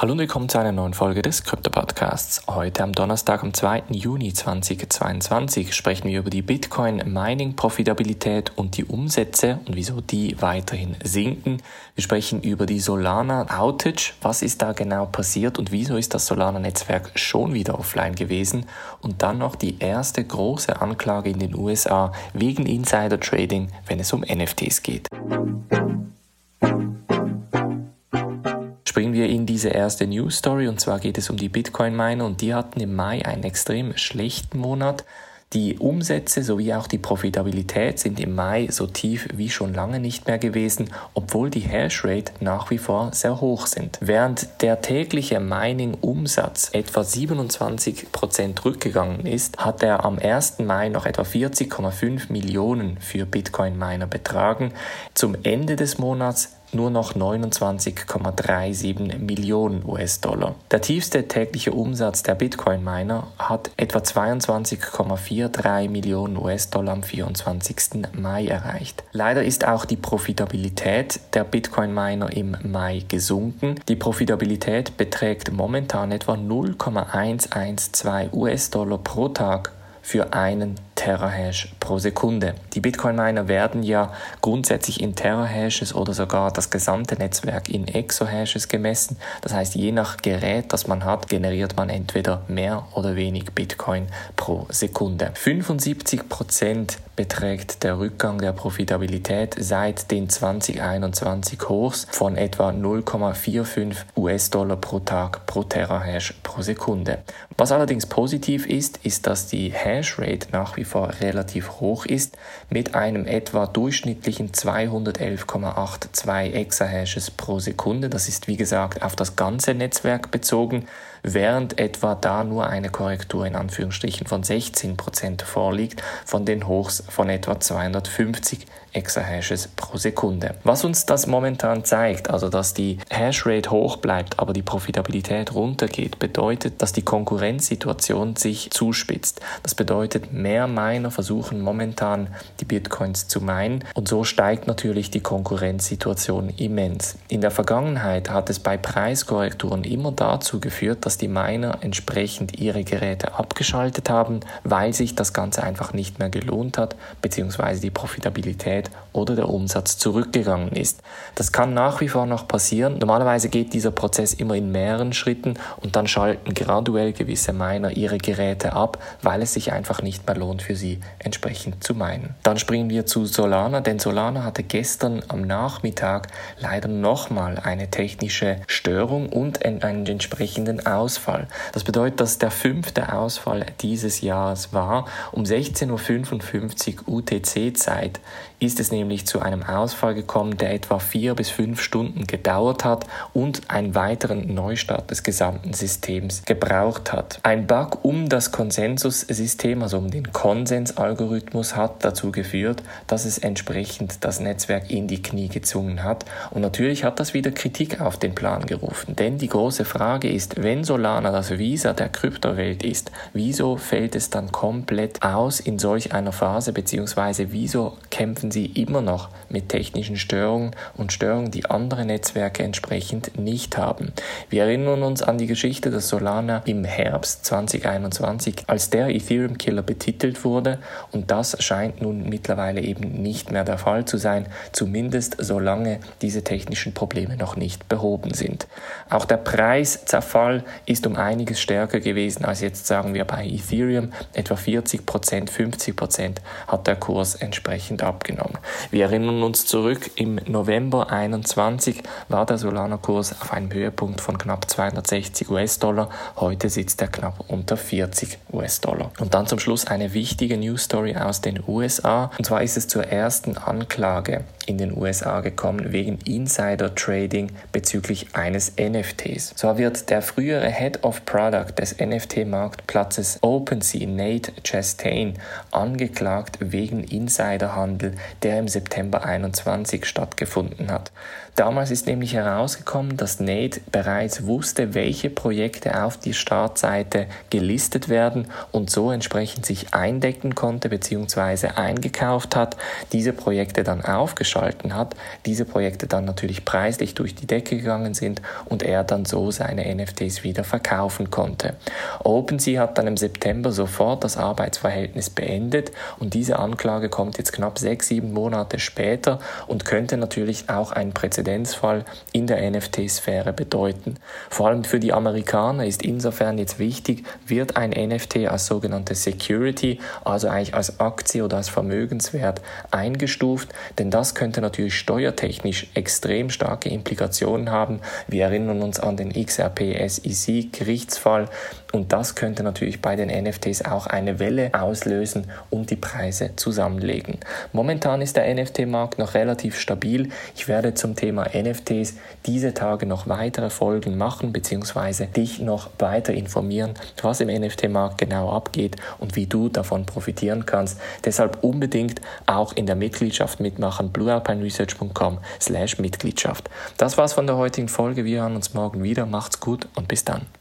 Hallo und willkommen zu einer neuen Folge des Krypto Podcasts. Heute am Donnerstag, am 2. Juni 2022 sprechen wir über die Bitcoin Mining Profitabilität und die Umsätze und wieso die weiterhin sinken. Wir sprechen über die Solana Outage. Was ist da genau passiert und wieso ist das Solana Netzwerk schon wieder offline gewesen? Und dann noch die erste große Anklage in den USA wegen Insider Trading, wenn es um NFTs geht. springen diese erste News Story und zwar geht es um die Bitcoin Miner und die hatten im Mai einen extrem schlechten Monat. Die Umsätze sowie auch die Profitabilität sind im Mai so tief wie schon lange nicht mehr gewesen, obwohl die Hashrate nach wie vor sehr hoch sind. Während der tägliche Mining-Umsatz etwa 27% rückgegangen ist, hat er am 1. Mai noch etwa 40,5 Millionen für Bitcoin-Miner betragen. Zum Ende des Monats nur noch 29,37 Millionen US-Dollar. Der tiefste tägliche Umsatz der Bitcoin-Miner hat etwa 22,43 Millionen US-Dollar am 24. Mai erreicht. Leider ist auch die Profitabilität der Bitcoin-Miner im Mai gesunken. Die Profitabilität beträgt momentan etwa 0,112 US-Dollar pro Tag für einen Terahash pro Sekunde. Die Bitcoin-Miner werden ja grundsätzlich in Terahashes oder sogar das gesamte Netzwerk in Exohashes gemessen. Das heißt, je nach Gerät, das man hat, generiert man entweder mehr oder wenig Bitcoin pro Sekunde. 75 Prozent beträgt der Rückgang der Profitabilität seit den 2021 Hochs von etwa 0,45 US-Dollar pro Tag pro Terahash pro Sekunde. Was allerdings positiv ist, ist, dass die Hashrate nach wie vor relativ hoch ist, mit einem etwa durchschnittlichen 211,82 Exahashes pro Sekunde. Das ist wie gesagt auf das ganze Netzwerk bezogen, während etwa da nur eine Korrektur in Anführungsstrichen von 16% vorliegt von den Hochs von etwa 250 Exahashes pro Sekunde. Was uns das momentan zeigt, also dass die Hashrate hoch bleibt, aber die Profitabilität runtergeht, bedeutet, dass die Konkurrenzsituation sich zuspitzt. Das bedeutet, mehr Miner versuchen momentan die Bitcoins zu meinen und so steigt natürlich die Konkurrenzsituation immens. In der Vergangenheit hat es bei Preiskorrekturen immer dazu geführt, dass die Miner entsprechend ihre Geräte abgeschaltet haben, weil sich das Ganze einfach nicht mehr gelohnt hat, beziehungsweise die Profitabilität oder der Umsatz zurückgegangen ist. Das kann nach wie vor noch passieren. Normalerweise geht dieser Prozess immer in mehreren Schritten und dann schalten graduell gewisse Miner ihre Geräte ab, weil es sich einfach nicht mehr lohnt für sie entsprechend zu meinen. Dann springen wir zu Solana, denn Solana hatte gestern am Nachmittag leider nochmal eine technische Störung und einen entsprechenden Ausfall. Das bedeutet, dass der fünfte Ausfall dieses Jahres war. Um 16.55 Uhr UTC-Zeit ist es nämlich zu einem Ausfall gekommen, der etwa vier bis fünf Stunden gedauert hat und einen weiteren Neustart des gesamten Systems gebraucht hat. Ein Bug um das Konsensussystem, also um den Konsensalgorithmus, hat dazu geführt, dass es entsprechend das Netzwerk in die Knie gezwungen hat. Und natürlich hat das wieder Kritik auf den Plan gerufen. Denn die große Frage ist, wenn Solana das Visa der Kryptowelt ist, wieso fällt es dann komplett aus in solch einer Phase, beziehungsweise wieso kämpfen sie immer noch mit technischen Störungen und Störungen, die andere Netzwerke entsprechend nicht haben. Wir erinnern uns an die Geschichte, dass Solana im Herbst 2021 als der Ethereum Killer betitelt wurde und das scheint nun mittlerweile eben nicht mehr der Fall zu sein, zumindest solange diese technischen Probleme noch nicht behoben sind. Auch der Preiszerfall ist um einiges stärker gewesen als jetzt sagen wir bei Ethereum, etwa 40% 50 hat der Kurs entsprechend abgenommen genommen. Wir erinnern uns zurück, im November 21 war der Solana-Kurs auf einem Höhepunkt von knapp 260 US-Dollar. Heute sitzt er knapp unter 40 US-Dollar. Und dann zum Schluss eine wichtige News Story aus den USA. Und zwar ist es zur ersten Anklage in den USA gekommen wegen Insider Trading bezüglich eines NFTs. So wird der frühere Head of Product des NFT-Marktplatzes OpenSea, Nate Chastain, angeklagt wegen Insiderhandel der im September 21 stattgefunden hat. Damals ist nämlich herausgekommen, dass Nate bereits wusste, welche Projekte auf die Startseite gelistet werden und so entsprechend sich eindecken abdecken konnte bzw. eingekauft hat, diese Projekte dann aufgeschalten hat, diese Projekte dann natürlich preislich durch die Decke gegangen sind und er dann so seine NFTs wieder verkaufen konnte. OpenSea hat dann im September sofort das Arbeitsverhältnis beendet und diese Anklage kommt jetzt knapp sechs, sieben Monate später und könnte natürlich auch einen Präzedenzfall in der NFT-Sphäre bedeuten. Vor allem für die Amerikaner ist insofern jetzt wichtig, wird ein NFT als sogenannte Security, also eigentlich als Aktie oder als Vermögenswert eingestuft, denn das könnte natürlich steuertechnisch extrem starke Implikationen haben. Wir erinnern uns an den XRP SEC Gerichtsfall und das könnte natürlich bei den NFTs auch eine Welle auslösen und die Preise zusammenlegen. Momentan ist der NFT-Markt noch relativ stabil. Ich werde zum Thema NFTs diese Tage noch weitere Folgen machen bzw. dich noch weiter informieren, was im NFT-Markt genau abgeht und wie du davon profitieren kannst. Deshalb unbedingt auch in der Mitgliedschaft mitmachen, bluealpineresearch.com slash Mitgliedschaft. Das war's von der heutigen Folge. Wir hören uns morgen wieder. Macht's gut und bis dann.